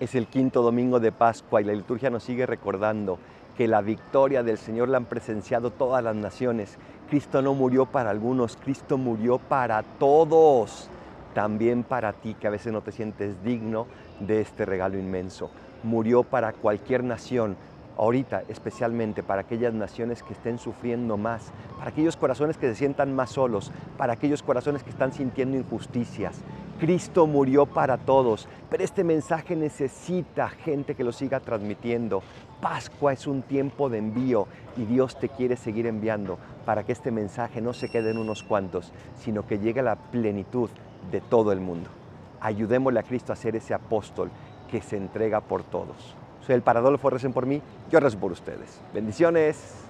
Es el quinto domingo de Pascua y la liturgia nos sigue recordando que la victoria del Señor la han presenciado todas las naciones. Cristo no murió para algunos, Cristo murió para todos. También para ti que a veces no te sientes digno de este regalo inmenso. Murió para cualquier nación, ahorita especialmente para aquellas naciones que estén sufriendo más, para aquellos corazones que se sientan más solos, para aquellos corazones que están sintiendo injusticias. Cristo murió para todos, pero este mensaje necesita gente que lo siga transmitiendo. Pascua es un tiempo de envío y Dios te quiere seguir enviando para que este mensaje no se quede en unos cuantos, sino que llegue a la plenitud de todo el mundo. Ayudémosle a Cristo a ser ese apóstol que se entrega por todos. Soy el Paradolfo, recen por mí, yo rezo por ustedes. Bendiciones.